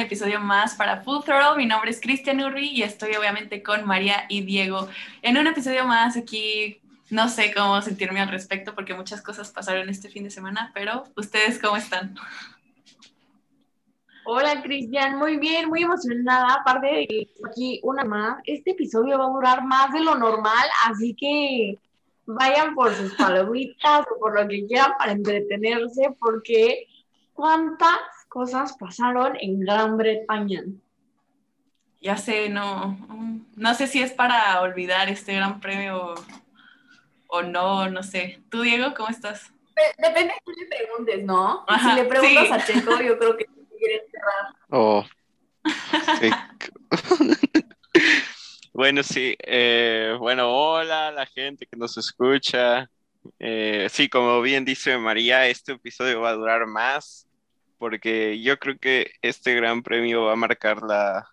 episodio más para Full Throttle. Mi nombre es Cristian Urri y estoy obviamente con María y Diego en un episodio más aquí. No sé cómo sentirme al respecto porque muchas cosas pasaron este fin de semana, pero ¿ustedes cómo están? Hola Cristian, muy bien, muy emocionada. Aparte de aquí una más, este episodio va a durar más de lo normal, así que vayan por sus palomitas o por lo que quieran para entretenerse, porque cuántas cosas pasaron en Gran Bretaña. Ya sé, no, no sé si es para olvidar este gran premio o no, no sé. ¿Tú, Diego, cómo estás? Depende de quién le preguntes, ¿no? si le preguntas sí. a Checo, yo creo que quiere cerrar. Oh. Sí. bueno, sí. eh, bueno, hola a la gente que nos escucha. Eh, sí, como bien dice María, este episodio va a durar más porque yo creo que este gran premio va a marcar la,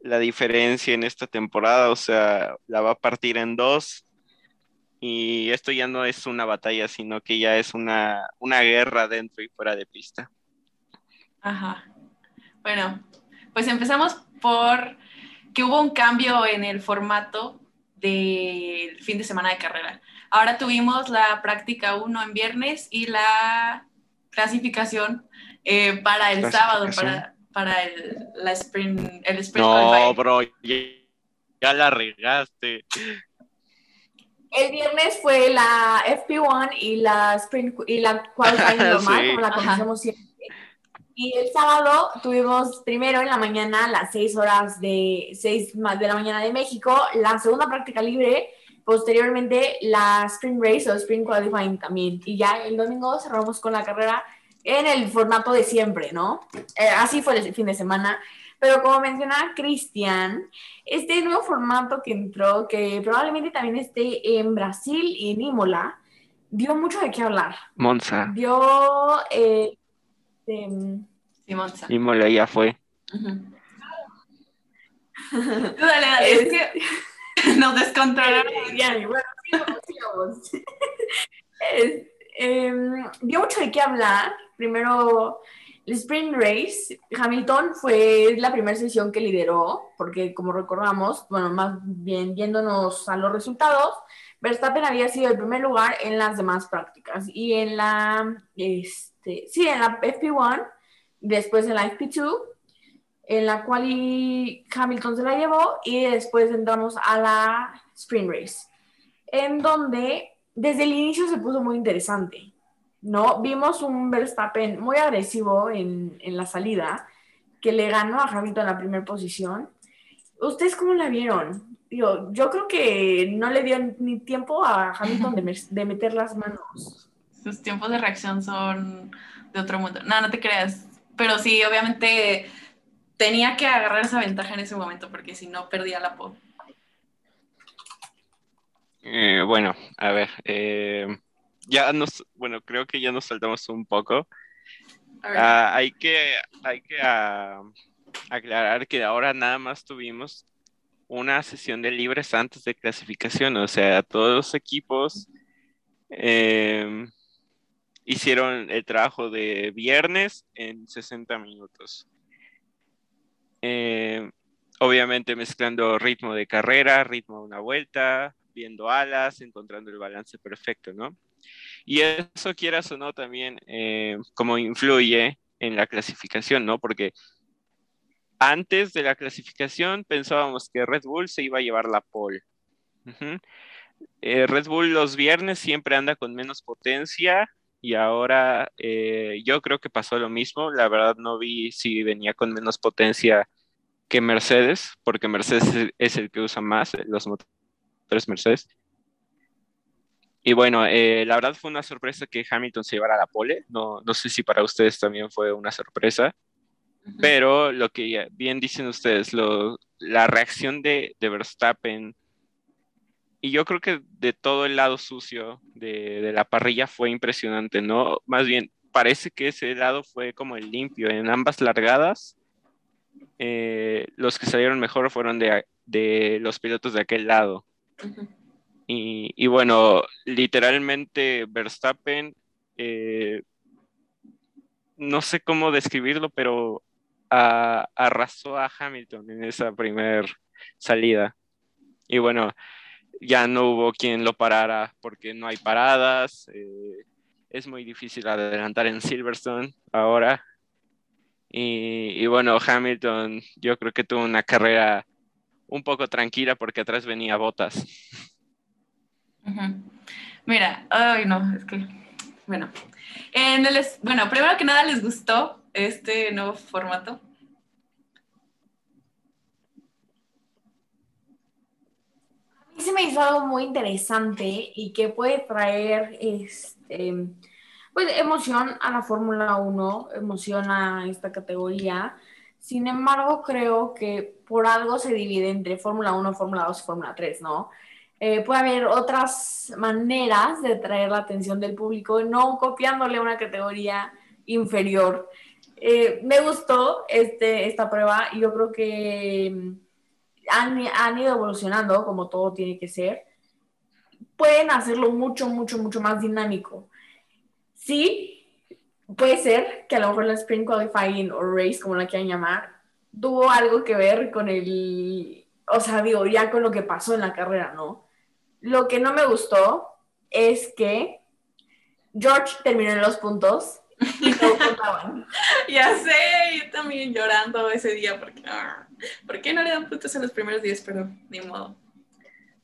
la diferencia en esta temporada, o sea, la va a partir en dos. Y esto ya no es una batalla, sino que ya es una, una guerra dentro y fuera de pista. Ajá. Bueno, pues empezamos por que hubo un cambio en el formato del fin de semana de carrera. Ahora tuvimos la práctica 1 en viernes y la clasificación eh, para el sábado, para, para el, la sprint, el sprint No, qualifying. bro, ya, ya la regaste. El viernes fue la FP1 y la sprint y la qualifying normal, Sí. como la conocemos siempre. Y el sábado tuvimos primero en la mañana, a las 6 horas de 6 más de la mañana de México, la segunda práctica libre, posteriormente la sprint race o sprint qualifying también. Y ya el domingo cerramos con la carrera en el formato de siempre, ¿no? Eh, así fue el fin de semana. Pero como mencionaba Cristian, este nuevo formato que entró, que probablemente también esté en Brasil y en Imola, dio mucho de qué hablar. Monza. Dio... eh, em, Sí, Monza. Y Mola ya fue. Ujú. Tú dale, dale, es que nos descontrolaron. ya, bueno, sigamos, sigamos. Es, em, dio mucho de qué hablar. Primero, el Sprint Race. Hamilton fue la primera sesión que lideró, porque como recordamos, bueno, más bien yéndonos a los resultados, Verstappen había sido el primer lugar en las demás prácticas. Y en la, este, sí, en la FP1, después en la FP2, en la cual Hamilton se la llevó y después entramos a la Sprint Race, en donde desde el inicio se puso muy interesante, ¿no? Vimos un Verstappen muy agresivo en, en la salida, que le ganó a Hamilton en la primera posición. ¿Ustedes cómo la vieron? Digo, yo creo que no le dio ni tiempo a Hamilton de, de meter las manos. Sus tiempos de reacción son de otro mundo. No, no te creas. Pero sí, obviamente tenía que agarrar esa ventaja en ese momento porque si no perdía la po. Eh, bueno, a ver. eh, ya nos, bueno, creo que ya nos saltamos un poco. Ah, hay que, hay que ah, aclarar que ahora nada más tuvimos una sesión de libres antes de clasificación, o sea, todos los equipos eh, hicieron el trabajo de viernes en 60 minutos. Obviamente mezclando ritmo de carrera, ritmo de una vuelta, viendo alas, encontrando el balance perfecto, ¿no? Y eso, quieras o no, también eh, como influye en la clasificación, ¿no? Porque antes de la clasificación pensábamos que Red Bull se iba a llevar la pole. Eh, Red Bull los viernes siempre anda con menos potencia y ahora eh, yo creo que pasó lo mismo. La verdad no vi si venía con menos potencia que Mercedes, porque Mercedes es el- que usa más eh, los motores Mercedes. Y bueno, eh, la verdad fue una sorpresa que Hamilton se llevara la pole. No, no sé si para ustedes también fue una sorpresa. Pero lo que bien dicen ustedes, lo, la reacción de, de Verstappen, y yo creo que de todo el lado sucio de, de la parrilla fue impresionante, ¿no? Más bien, parece que ese lado fue como el limpio. En ambas largadas, eh, los que salieron mejor fueron de, de los pilotos de aquel lado. Y, y bueno, literalmente Verstappen, eh, no sé cómo describirlo, pero a- arrasó a Hamilton en esa primer salida. Y bueno, ya no hubo quien lo parara porque no hay paradas. eh, es muy difícil adelantar en Silverstone ahora. Y, y bueno, Hamilton yo creo que tuvo una carrera un poco tranquila porque atrás venía Bottas. Ujú. Mira, ay no, es que, bueno, en el, es- bueno, primero que nada les gustó este nuevo formato. A mí se me hizo algo muy interesante y que puede traer este, pues, emoción a la Fórmula 1, emoción a esta categoría. Sin embargo, creo que por algo se divide entre Fórmula 1, Fórmula 2 y Fórmula 3, ¿no? Eh, puede haber otras maneras de traer la atención del público, no copiándole una categoría inferior. Eh, me gustó este, esta prueba y yo creo que mm, han, han ido evolucionando como todo tiene que ser. Pueden hacerlo mucho, mucho, mucho más dinámico. Sí, puede ser que a lo mejor la Sprint Qualifying o Race, como la quieran llamar, tuvo algo que ver con el, o sea, digo, ya con lo que pasó en la carrera, ¿no? Lo que no me gustó es que George terminó en los puntos y no contaban. Ya sé, yo también llorando ese día porque, ah, ¿por qué no le dan puntos en los primeros días? Pero ni modo.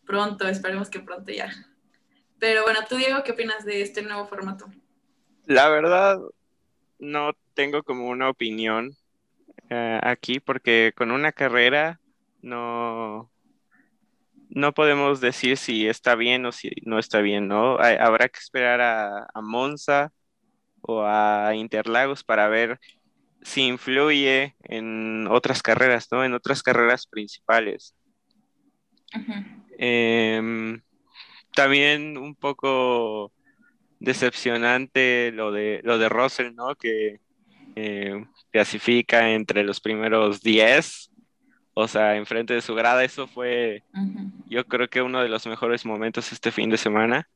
Pronto, esperemos que pronto ya. Pero bueno, tú Diego, ¿qué opinas de este nuevo formato? La verdad, no tengo como una opinión eh, aquí porque con una carrera no, no podemos decir si está bien o si no está bien, ¿no? Hay- habrá que esperar a, a Monza o a Interlagos para ver si influye en otras carreras, ¿no? En otras carreras principales. Em, también un poco decepcionante lo de lo de Russell, ¿no? Que eh, clasifica entre los primeros 10, o sea, enfrente de su grada. Eso fue, Ujú. yo creo que uno de los mejores momentos este fin de semana.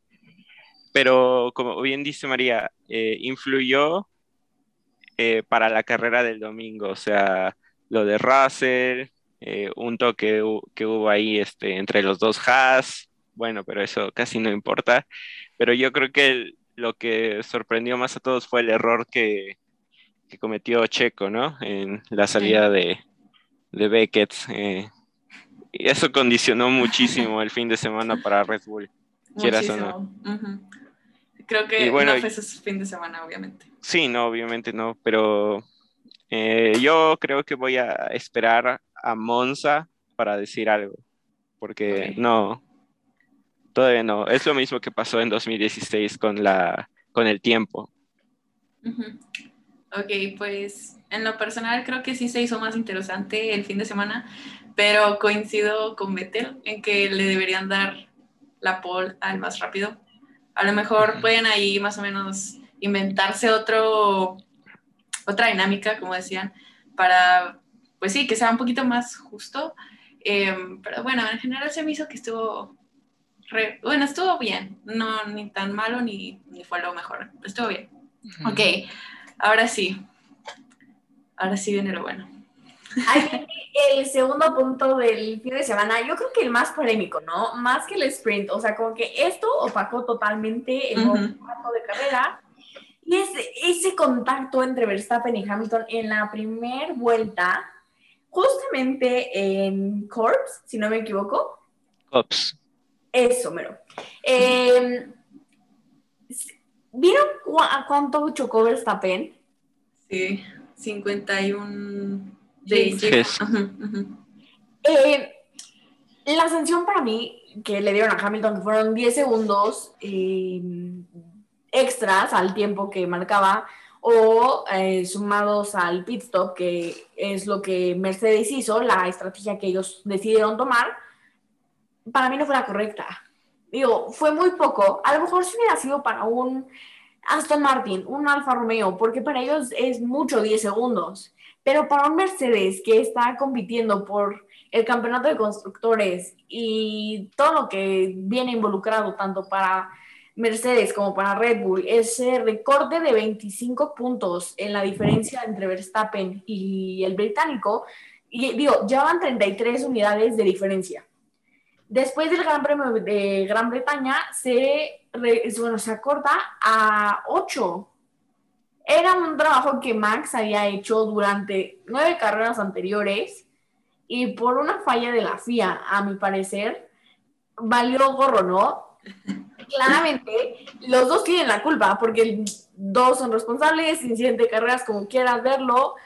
Pero como bien dice María, eh, influyó eh, para la carrera del domingo, o sea, lo de Russell, eh, un toque que hubo ahí este, entre los dos Haas, bueno, pero eso casi no importa. Pero yo creo que el- lo que sorprendió más a todos fue el error que, que cometió Checo, ¿no? En la salida de, de Beckett. eh, y eso condicionó muchísimo el fin de semana para Red Bull. Quieras o no. Muchísimo. Ujú. Creo que bueno, no fue su fin de semana, obviamente. Sí, no, obviamente no, pero eh, yo creo que voy a esperar a Monza para decir algo, porque Ok. no, todavía no. Es lo mismo que pasó en 2016 con la, con el tiempo. Ok, pues en lo personal creo que sí se hizo más interesante el fin de semana, pero coincido con Vettel en que le deberían dar la pole al más rápido. A lo mejor pueden ahí más o menos inventarse otro, otra dinámica, como decían, para, pues sí, que sea un poquito más justo. Em, pero bueno, en general se me hizo que estuvo, re- bueno, estuvo bien, no ni tan malo ni, ni fue lo mejor, estuvo bien. Ok, ahora sí. Ahora sí viene lo bueno. Ahí viene el segundo punto del fin de semana, yo creo que el más polémico, ¿no? Más que el sprint, o sea, como que esto opacó totalmente el Ujú. formato de carrera. Y ese, ese contacto entre Verstappen y Hamilton en la primera vuelta, justamente en Corps, si no me equivoco, Ops. Eso, mero. Eh, ¿Vieron cu- a cuánto chocó Verstappen? Sí, 51 Sí, de ujú. Eh, la sanción para mí que le dieron a Hamilton que fueron 10 segundos eh, extras al tiempo que marcaba o eh, sumados al pit stop, que es lo que Mercedes hizo, la estrategia que ellos decidieron tomar, para mí no fue la correcta. Digo, fue muy poco. A lo mejor si hubiera sido para un Aston Martin, un Alfa Romeo, porque para ellos es mucho 10 segundos. Pero para un Mercedes que está compitiendo por el campeonato de constructores y todo lo que viene involucrado tanto para Mercedes como para Red Bull, ese recorte de 25 puntos en la diferencia entre Verstappen y el británico, y digo, ya van 33 unidades de diferencia. Después del Gran Premio de Gran Bretaña se, bueno, se acorta a 8. Era un trabajo que Max había hecho durante nueve carreras anteriores y por una falla de la FIA, a mi parecer, valió gorro, ¿no? Claramente, los dos tienen la culpa porque dos son responsables, incidente de carreras, como quieras verlo.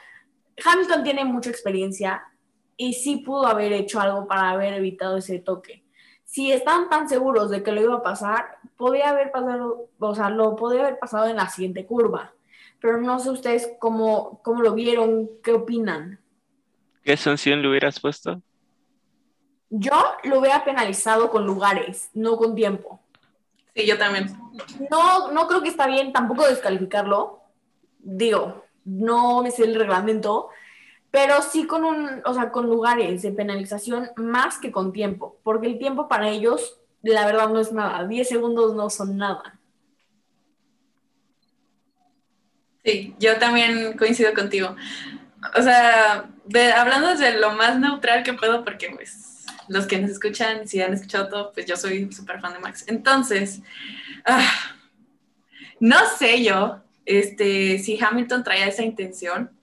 Hamilton tiene mucha experiencia, y sí pudo haber hecho algo para haber evitado ese toque. Si están tan seguros de que lo iba a pasar, podía haber pasado, o sea, lo podía haber pasado en la siguiente curva. Pero no sé ustedes cómo, cómo lo vieron, qué opinan. ¿Qué sanción le hubieras puesto? Yo lo hubiera penalizado con lugares, no con tiempo. Sí, yo también. No, no creo que está bien tampoco descalificarlo. Digo, no me sé el reglamento, pero sí con un, o sea, con lugares de penalización más que con tiempo, porque el tiempo para ellos, la verdad, no es nada. 10 segundos no son nada. Sí, yo también coincido contigo. O sea, hablando desde lo más neutral que puedo, porque pues los que nos escuchan, si han escuchado todo, pues yo soy súper fan de Max. Entonces, ah, no sé yo este, si Hamilton traía esa intención,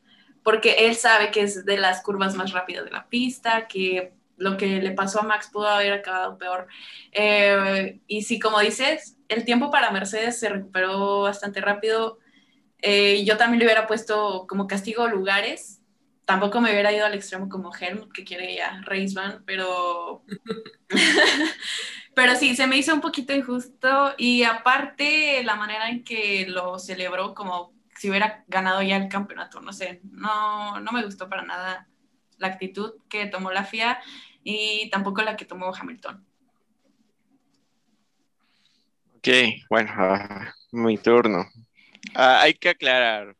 porque él sabe que es de las curvas más rápidas de la pista, que lo que le pasó a Max pudo haber acabado peor. Eh, y sí, como dices, el tiempo para Mercedes se recuperó bastante rápido. Eh, yo también le hubiera puesto como castigo lugares. Tampoco me hubiera ido al extremo como Helmut, que quiere ya race van, pero... pero sí, se me hizo un poquito injusto. Y aparte, la manera en que lo celebró como si hubiera ganado ya el campeonato, no sé, no, no me gustó para nada la actitud que tomó la FIA y tampoco la que tomó Hamilton. Ok, bueno, uh, mi turno. Uh, hay que aclarar.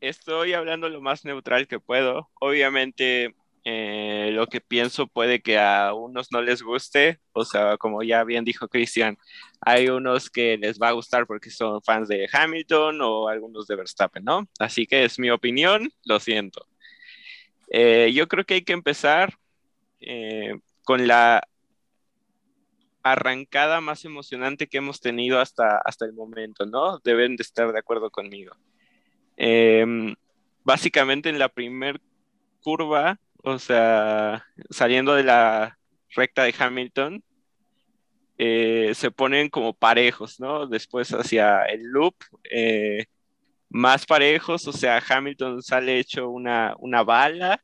Estoy hablando lo más neutral que puedo. Obviamente, eh, lo que pienso puede que a unos no les guste, o sea, como ya bien dijo Cristian, hay unos que les va a gustar porque son fans de Hamilton o algunos de Verstappen, ¿no? Así que es mi opinión, lo siento. Eh, yo creo que hay que empezar eh, con la arrancada más emocionante que hemos tenido hasta, hasta el momento, ¿no? Deben de estar de acuerdo conmigo. Em, básicamente en la primer curva o sea, saliendo de la recta de Hamilton, eh, se ponen como parejos, ¿no? Después hacia el loop, eh, más parejos, o sea, Hamilton sale hecho una, una bala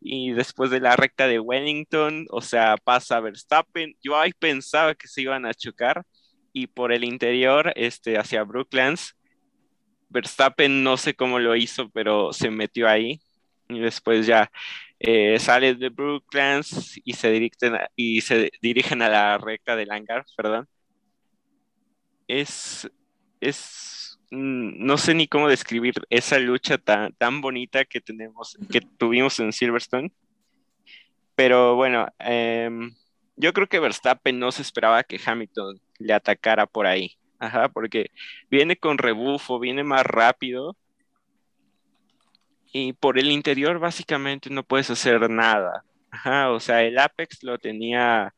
y después de la recta de Wellington, o sea, pasa Verstappen. Yo ahí pensaba que se iban a chocar y por el interior, este, hacia Brooklands, Verstappen no sé cómo lo hizo, pero se metió ahí y después ya eh, sale de Brooklands y se, dirigen a, y se dirigen a la recta del hangar, perdón. Es, es, mm, no sé ni cómo describir esa lucha tan, tan bonita que tenemos, que tuvimos en Silverstone. Pero bueno, em, yo creo que Verstappen no se esperaba que Hamilton le atacara por ahí. Ajá, porque viene con rebufo, viene más rápido y por el interior básicamente no puedes hacer nada. o sea, el Apex lo tenía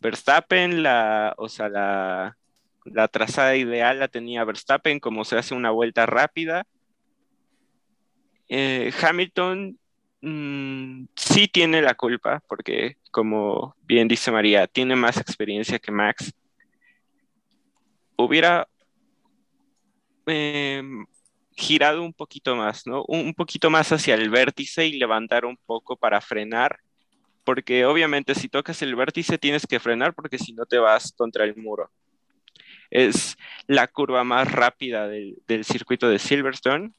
Verstappen, la, o sea, la, la trazada ideal la tenía Verstappen, como se hace una vuelta rápida. Eh, Hamilton mm, sí tiene la culpa, porque como bien dice María, tiene más experiencia que Max. Hubiera em, girado un poquito más, ¿no? Un poquito más hacia el vértice y levantar un poco para frenar, porque obviamente si tocas el vértice tienes que frenar porque si no te vas contra el muro. Es la curva más rápida del, circuito de Silverstone.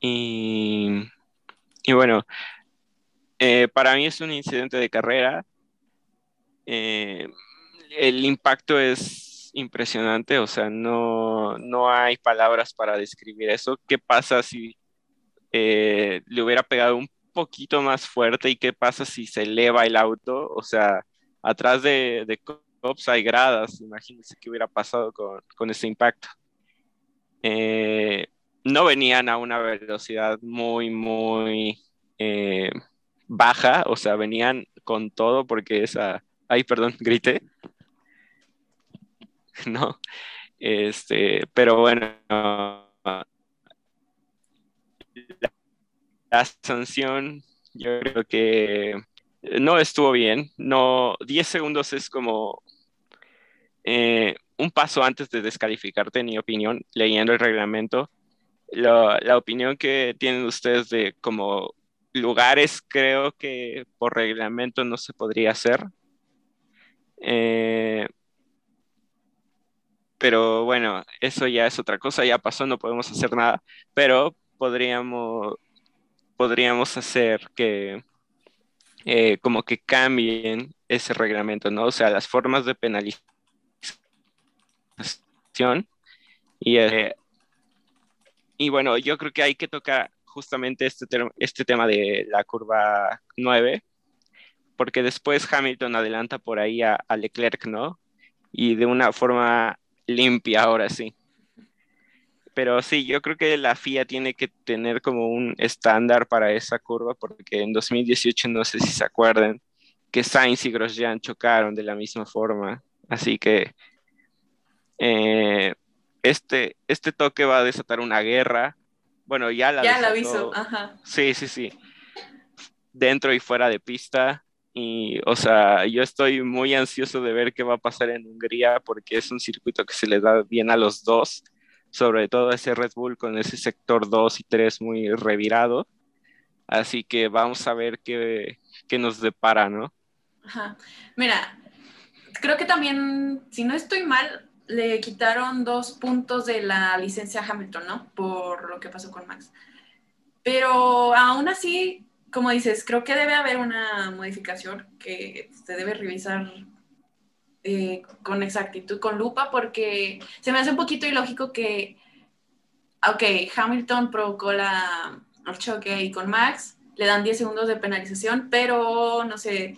Y, bueno, eh, para mí es un incidente de carrera. Eh, el impacto es impresionante, o sea, no, no hay palabras para describir eso. ¿Qué pasa si eh, le hubiera pegado un poquito más fuerte y qué pasa si se eleva el auto, o sea, atrás de, de Cops hay gradas, imagínense qué hubiera pasado con, con ese impacto. Eh, no venían a una velocidad muy, muy eh, baja, o sea, venían con todo porque esa... Ay, perdón, grité. no. Este, pero bueno, la, sanción yo creo que no estuvo bien. No, 10 segundos es como eh, un paso antes de descalificarte, en mi opinión, leyendo el reglamento. La, la, opinión que tienen ustedes de como lugares, creo que por reglamento no se podría hacer. Eh, pero bueno, eso ya es otra cosa, ya pasó, no podemos hacer nada, pero podríamos, podríamos hacer que eh, como que cambien ese reglamento, ¿no? O sea, las formas de penalización y, eh, y bueno, yo creo que hay que tocar justamente este, este tema de la curva 9, porque después Hamilton adelanta por ahí a, a Leclerc, ¿no? Y de una forma limpia ahora sí. Pero sí, yo creo que la FIA tiene que tener como un estándar para esa curva, porque en 2018 no sé si se acuerdan que Sainz y Grosjean chocaron de la misma forma. Así que eh, este, este toque va a desatar una guerra. Bueno, ya la Ya la aviso, ajá. Sí, sí, sí. Dentro y fuera de pista. Y, o sea, yo estoy muy ansioso de ver qué va a pasar en Hungría porque es un circuito que se le da bien a los dos, sobre todo ese Red Bull con ese sector 2 y 3 muy revirado. Así que vamos a ver qué, qué nos depara, ¿no? Ajá. Mira, creo que también, si no estoy mal, le quitaron dos puntos de la licencia Hamilton, ¿no? Por lo que pasó con Max. Pero aún así, como dices, creo que debe haber una modificación que se debe revisar eh, con exactitud, con lupa, porque se me hace un poquito ilógico que, ok, Hamilton provocó la, el choque y con Max le dan 10 segundos de penalización, pero no sé,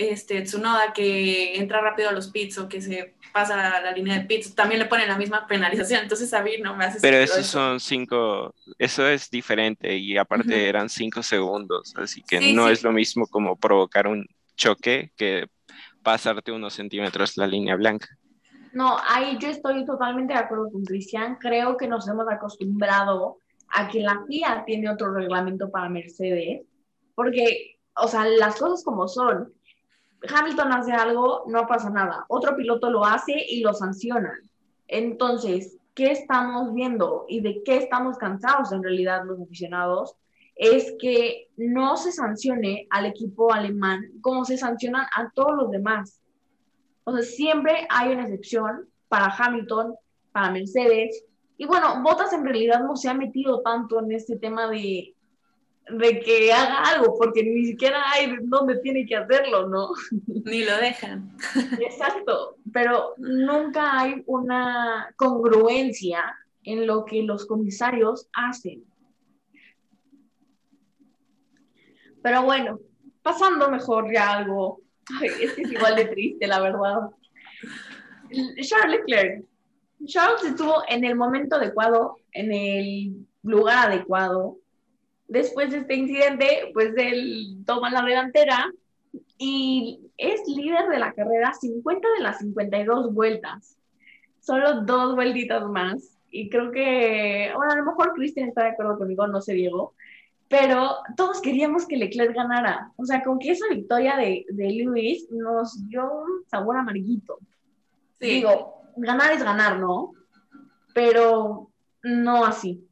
este, Tsunoda que entra rápido a los pits o que se pasa a la línea de pits, también le ponen la misma penalización. Entonces a mí no me hace Pero esos son cinco, eso es diferente y aparte uh -huh. eran cinco segundos, así que sí, no sí. es lo mismo como provocar un choque que pasarte unos centímetros la línea blanca. No, ahí yo estoy totalmente de acuerdo con Cristian. Creo que nos hemos acostumbrado a que la FIA tiene otro reglamento para Mercedes, porque, o sea, las cosas como son, Hamilton hace algo, no pasa nada. Otro piloto lo hace y lo sancionan. Entonces, ¿qué estamos viendo y de qué estamos cansados en realidad los aficionados? Es que no se sancione al equipo alemán como se sancionan a todos los demás. O sea, siempre hay una excepción para Hamilton, para Mercedes. Y bueno, Bottas en realidad no se ha metido tanto en este tema de, de que haga algo, porque ni siquiera hay donde tiene que hacerlo, ¿no? Ni lo dejan. Exacto, pero nunca hay una congruencia en lo que los comisarios hacen. Pero bueno, pasando mejor ya algo, ay, es igual de triste, la verdad. Charles Leclerc. Charles estuvo en el momento adecuado, en el lugar adecuado, después de este incidente, pues él toma la delantera y es líder de la carrera 50 de las 52 vueltas. Solo dos vueltitas más. Y creo que, bueno, a lo mejor Cristian está de acuerdo conmigo, no sé, Diego, pero todos queríamos que Leclerc ganara. O sea, con que esa victoria de, de Luis nos dio un sabor amarguito. Sí. Digo, ganar es ganar, ¿no? Pero no así.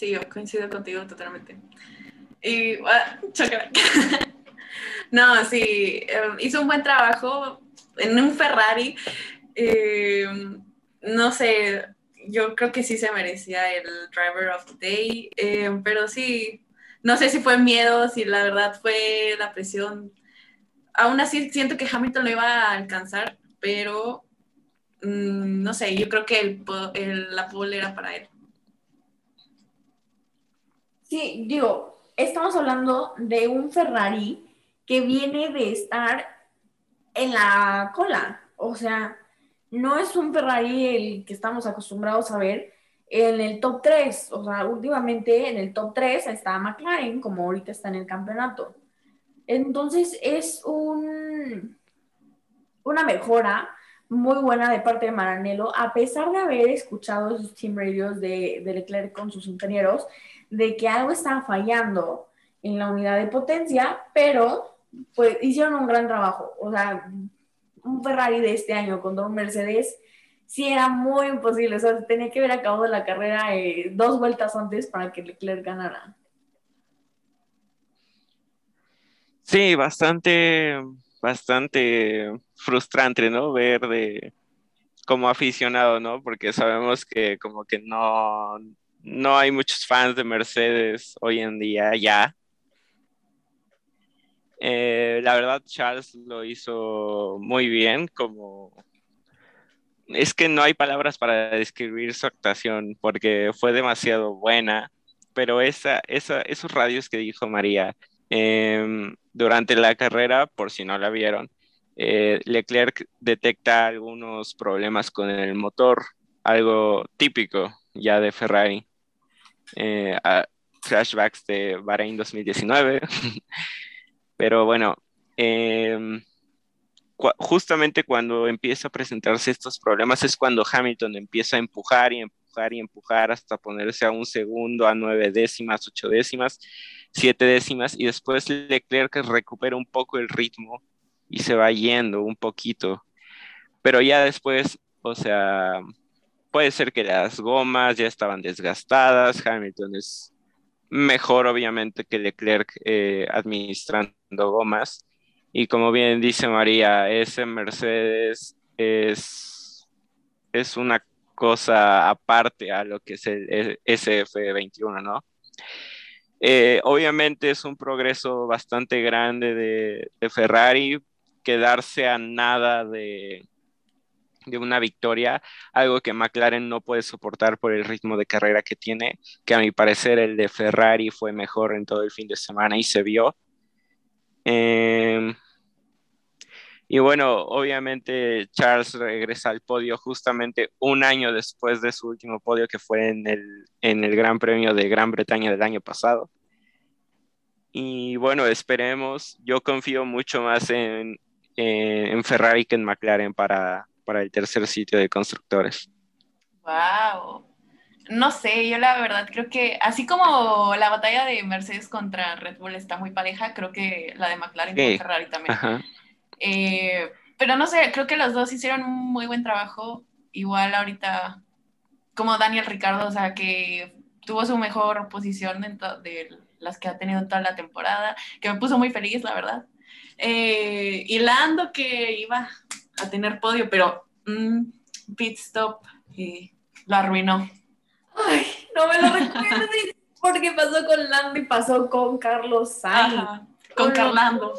Sí, yo coincido contigo totalmente. Y, uh, no, sí, eh, hizo un buen trabajo en un Ferrari. Eh, no sé, yo creo que sí se merecía el Driver of the Day, eh, pero sí, no sé si fue miedo, si la verdad fue la presión. Aún así siento que Hamilton lo iba a alcanzar, pero mmm, no sé, yo creo que la pole era para él. Sí, digo, estamos hablando de un Ferrari que viene de estar en la cola. O sea, no es un Ferrari el que estamos acostumbrados a ver en el top 3. O sea, últimamente en el top 3 está McLaren, como ahorita está en el campeonato. Entonces es un, una mejora muy buena de parte de Maranello, a pesar de haber escuchado sus team radios de, de Leclerc con sus ingenieros, de que algo estaba fallando en la unidad de potencia, pero pues hicieron un gran trabajo. O sea, un Ferrari de este año contra un Mercedes, sí era muy imposible. O sea, tenía que haber acabado la carrera eh, dos vueltas antes para que Leclerc ganara. Sí, bastante, bastante frustrante, ¿no? Ver de como aficionado, ¿no? Porque sabemos que como que no, no hay muchos fans de Mercedes hoy en día ya. Eh, la verdad, Charles lo hizo muy bien, como es que no hay palabras para describir su actuación porque fue demasiado buena, pero esa, esa, esos radios que dijo María em, durante la carrera, por si no la vieron, eh, Leclerc detecta algunos problemas con el motor, algo típico ya de Ferrari. Eh, flashbacks de Bahrein 2019. Pero bueno, em, justamente cuando empieza a presentarse estos problemas es cuando Hamilton empieza a empujar y empujar y empujar hasta ponerse a un segundo, a nueve décimas, ocho décimas, siete décimas, y después Leclerc recupera un poco el ritmo y se va yendo un poquito. Pero ya después, o sea, puede ser que las gomas ya estaban desgastadas, Hamilton es mejor obviamente que Leclerc eh, administrando gomas. Y como bien dice María, ese Mercedes es, es una cosa aparte a lo que es el SF21, ¿no? Eh, obviamente es un progreso bastante grande de, de Ferrari, quedarse a nada de, de una victoria, algo que McLaren no puede soportar por el ritmo de carrera que tiene, que a mi parecer el de Ferrari fue mejor en todo el fin de semana y se vio. Em, y bueno, obviamente Charles regresa al podio justamente un año después de su último podio que fue en el, en el Gran Premio de Gran Bretaña del año pasado. Y bueno, esperemos, yo confío mucho más en, en Ferrari que en McLaren para, para el tercer sitio de constructores. Wow. No sé, yo la verdad creo que así como la batalla de Mercedes contra Red Bull está muy pareja, creo que la de McLaren contra Ferrari también. Eh, pero no sé, creo que los dos hicieron un muy buen trabajo. Igual ahorita, como Daniel Ricardo, o sea, que tuvo su mejor posición de las que ha tenido en toda la temporada, que me puso muy feliz, la verdad. Eh, y Lando que iba a tener podio, pero mm, pit stop y lo arruinó. Ay, no me lo recuerdes porque pasó con Lando y pasó con Carlos Sainz. con Carlando.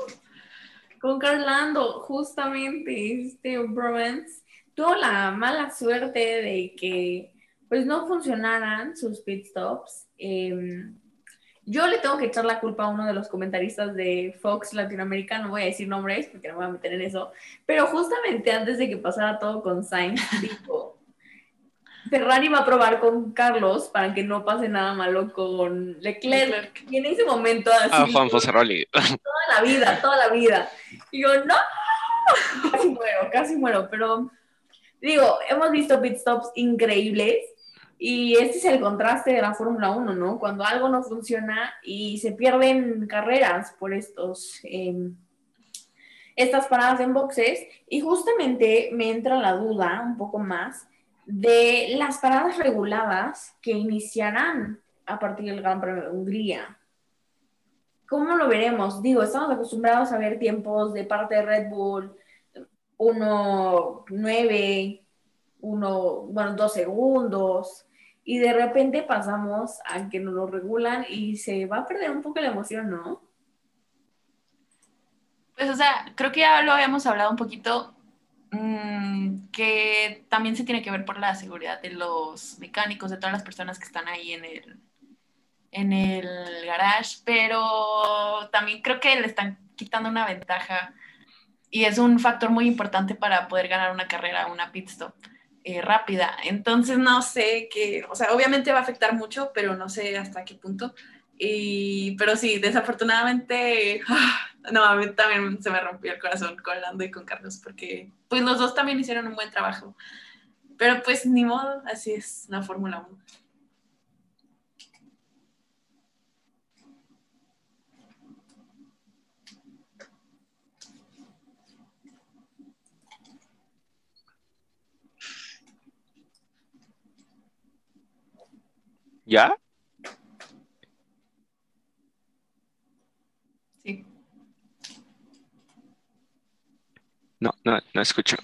Con Carlando, justamente, este Bromance tuvo la mala suerte de que pues no funcionaran sus pit stops. Em, yo le tengo que echar la culpa a uno de los comentaristas de Fox Latinoamérica, no voy a decir nombres porque no me voy a meter en eso, pero justamente antes de que pasara todo con Sainz, dijo, Ferrari va a probar con Carlos para que no pase nada malo con Leclerc. Y en ese momento así... Ah, Juan Toda la vida, toda la vida. Y yo, no, casi muero, casi muero, pero digo, hemos visto pit stops increíbles y este es el contraste de la Fórmula 1, ¿no? Cuando algo no funciona y se pierden carreras por estos, em, estas paradas en boxes. Y justamente me entra la duda un poco más de las paradas reguladas que iniciarán a partir del Gran Premio de Hungría. ¿Cómo lo veremos? Digo, estamos acostumbrados a ver tiempos de parte de Red Bull 1.9, 1, bueno, 2 segundos, y de repente pasamos a que nos lo regulan y se va a perder un poco la emoción, ¿no? Pues, o sea, creo que ya lo habíamos hablado un poquito, mmm, también se tiene que ver por la seguridad de los mecánicos, de todas las personas que están ahí en el, en el garage, pero también creo que le están quitando una ventaja y es un factor muy importante para poder ganar una carrera, una pit stop eh, rápida. Entonces no sé qué, o sea, obviamente va a afectar mucho, pero no sé hasta qué punto. Y, pero sí, desafortunadamente, no, a mí también se me rompió el corazón con Lando y con Carlos, porque pues los dos también hicieron un buen trabajo. Pero pues ni modo, así es la Fórmula 1. ¿Ya? No, no, no escucho.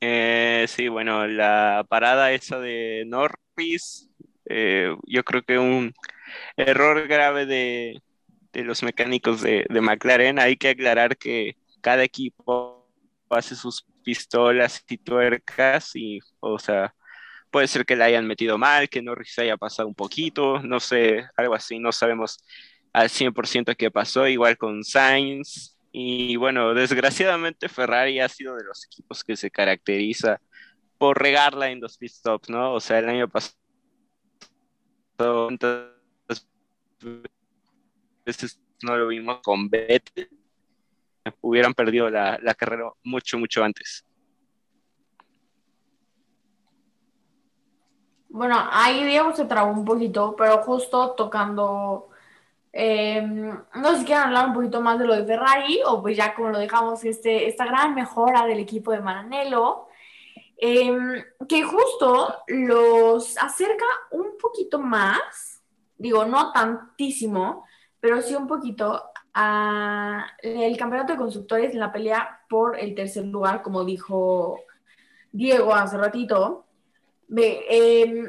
Eh, sí, bueno, la parada esa de Norris, eh, yo creo que un error grave de, de los mecánicos de, de McLaren. Hay que aclarar que cada equipo hace sus pistolas y tuercas y, o sea, puede ser que la hayan metido mal, que Norris haya pasado un poquito, no sé, algo así, no sabemos al 100% qué pasó, igual con Sainz. Y bueno, desgraciadamente Ferrari ha sido de los equipos que se caracteriza por regarla en los pit stops, ¿no? O sea, el año pasado veces no lo vimos con Vettel, hubieran perdido la, la carrera mucho, mucho antes. Bueno, ahí Diego se trabó un poquito, pero justo tocando, eh, no sé si quieren hablar un poquito más de lo de Ferrari, o pues ya como lo dejamos, este, esta gran mejora del equipo de Maranello, eh, que justo los acerca un poquito más, digo, no tantísimo, pero sí un poquito a el campeonato de constructores en la pelea por el tercer lugar, como dijo Diego hace ratito. Eh,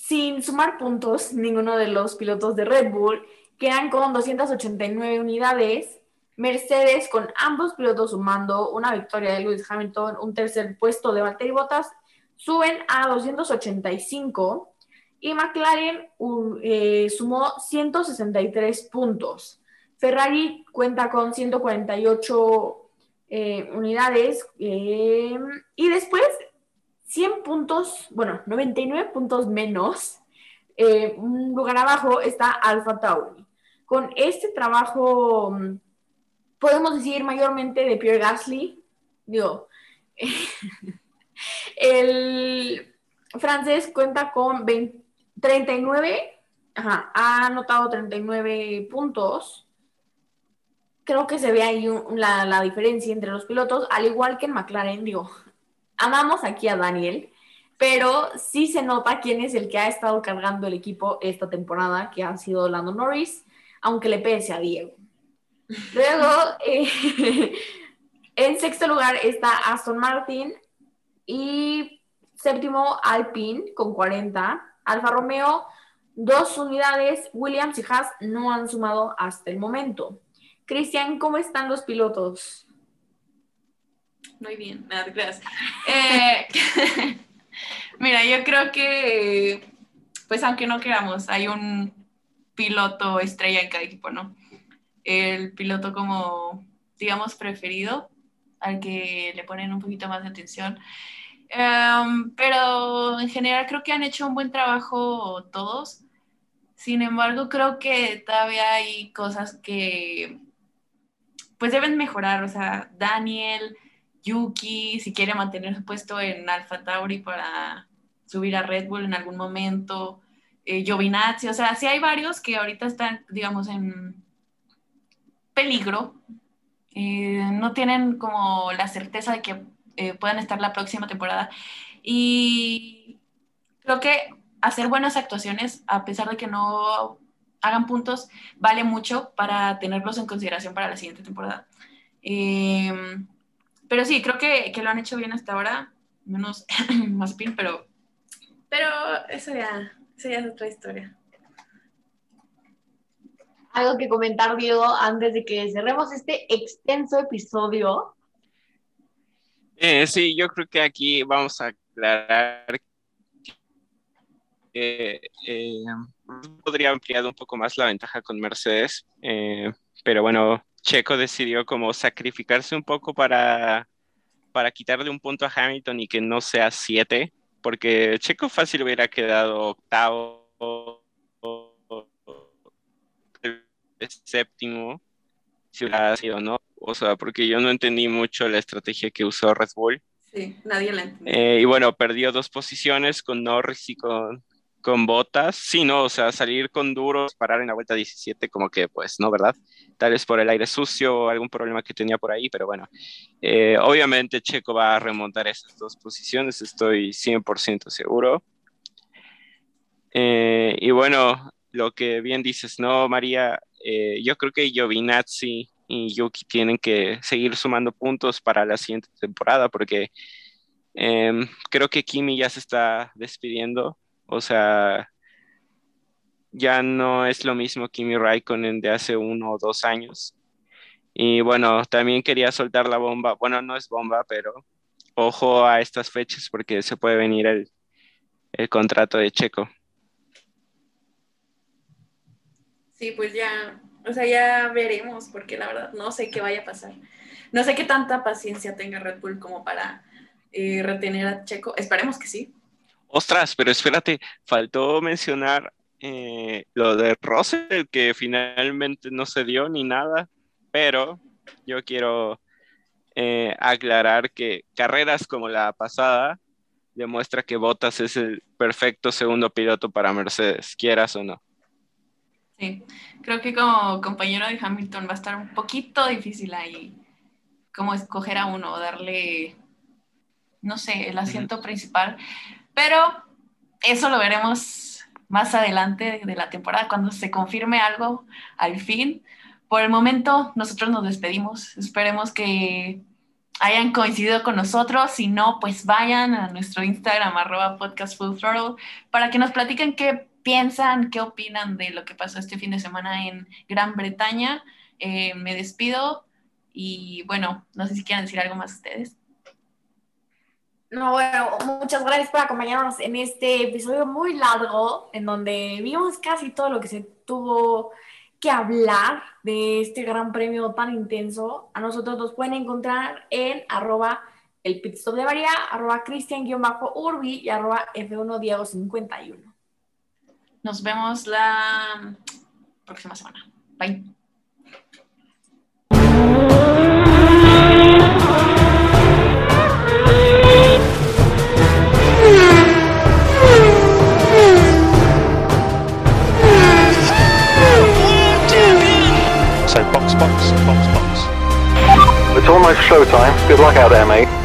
sin sumar puntos, ninguno de los pilotos de Red Bull quedan con 289 unidades. Mercedes, con ambos pilotos sumando una victoria de Lewis Hamilton, un tercer puesto de Valtteri Bottas, suben a 285 y McLaren eh, sumó 163 puntos. Ferrari cuenta con 148 eh, unidades eh, y después 100 puntos, bueno, 99 puntos menos, eh, un lugar abajo está Alfa Tauri. Con este trabajo, mm, podemos decir mayormente de Pierre Gasly, digo, el francés cuenta con 39, ajá, ha anotado 39 puntos. Creo que se ve ahí la, la diferencia entre los pilotos, al igual que en McLaren, digo, amamos aquí a Daniel, pero sí se nota quién es el que ha estado cargando el equipo esta temporada, que ha sido Lando Norris, aunque le pese a Diego. Luego, eh, en sexto lugar está Aston Martin y séptimo Alpine con 40. Alfa Romeo, dos unidades. Williams y Haas no han sumado hasta el momento. Cristian, ¿cómo están los pilotos? Muy bien, nada, creas. Eh, mira, yo creo que, pues aunque no queramos, hay un piloto estrella en cada equipo, ¿no? El piloto como, digamos, preferido, al que le ponen un poquito más de atención. Em, pero en general creo que han hecho un buen trabajo todos. Sin embargo, creo que todavía hay cosas que pues deben mejorar. O sea, Daniel, Yuki, si quiere mantener su puesto en Alfa Tauri para subir a Red Bull en algún momento, eh, Giovinazzi, o sea, sí hay varios que ahorita están, digamos, en peligro, eh, no tienen como la certeza de que eh, puedan estar la próxima temporada. Y creo que hacer buenas actuaciones, a pesar de que no hagan puntos, vale mucho para tenerlos en consideración para la siguiente temporada. Eh, pero sí, creo que, que, lo han hecho bien hasta ahora, menos más pin, pero, pero eso ya, eso ya es otra historia. Algo que comentar, Diego, antes de que cerremos este extenso episodio. Eh, sí, yo creo que aquí vamos a aclarar que eh, podría ampliar un poco más la ventaja con Mercedes, eh, pero bueno, Checo decidió como sacrificarse un poco para, para quitarle un punto a Hamilton y que no sea siete, porque Checo fácil hubiera quedado octavo, séptimo, si hubiera sido, ¿no? O sea, porque yo no entendí mucho la estrategia que usó Red Bull. Sí, nadie la entendió. Eh, y bueno, perdió dos posiciones con Norris y con, con botas. Sí, no, o sea, salir con duros, parar en la vuelta 17, como que, pues, no, ¿verdad? Tal vez por el aire sucio o algún problema que tenía por ahí, pero bueno, eh, obviamente Checo va a remontar esas dos posiciones, estoy 100% seguro. Eh, y bueno, lo que bien dices, ¿no, María? Eh, yo creo que Giovinazzi y Yuki tienen que seguir sumando puntos para la siguiente temporada, porque em, creo que Kimi ya se está despidiendo o sea, ya no es lo mismo Kimi Raikkonen de hace uno o dos años. Y bueno, también quería soltar la bomba. Bueno, no es bomba, pero ojo a estas fechas porque se puede venir el, el contrato de Checo. Sí, pues ya, o sea, ya veremos, porque la verdad no sé qué vaya a pasar. No sé qué tanta paciencia tenga Red Bull como para eh, retener a Checo. Esperemos que sí, Ostras, pero espérate, faltó mencionar eh, lo de Russell, que finalmente no se dio ni nada, pero yo quiero eh, aclarar que carreras como la pasada demuestra que Bottas es el perfecto segundo piloto para Mercedes, quieras o no. Sí, creo que como compañero de Hamilton va a estar un poquito difícil ahí, como escoger a uno, darle, no sé, el asiento principal, pero eso lo veremos más adelante de la temporada, cuando se confirme algo al fin. Por el momento, nosotros nos despedimos. Esperemos que hayan coincidido con nosotros. Si no, pues vayan a nuestro Instagram, arroba podcast para que nos platiquen qué piensan, qué opinan de lo que pasó este fin de semana en Gran Bretaña. Eh, me despido y bueno, no sé si quieren decir algo más ustedes. No, bueno, muchas gracias por acompañarnos en este episodio muy largo, en donde vimos casi todo lo que se tuvo que hablar de este gran premio tan intenso. A nosotros nos pueden encontrar en arroba el pitstop de María, arroba cristian-urbi y arroba f1diego51. Nos vemos la próxima semana. Bye. Almost showtime. Good luck out there, mate.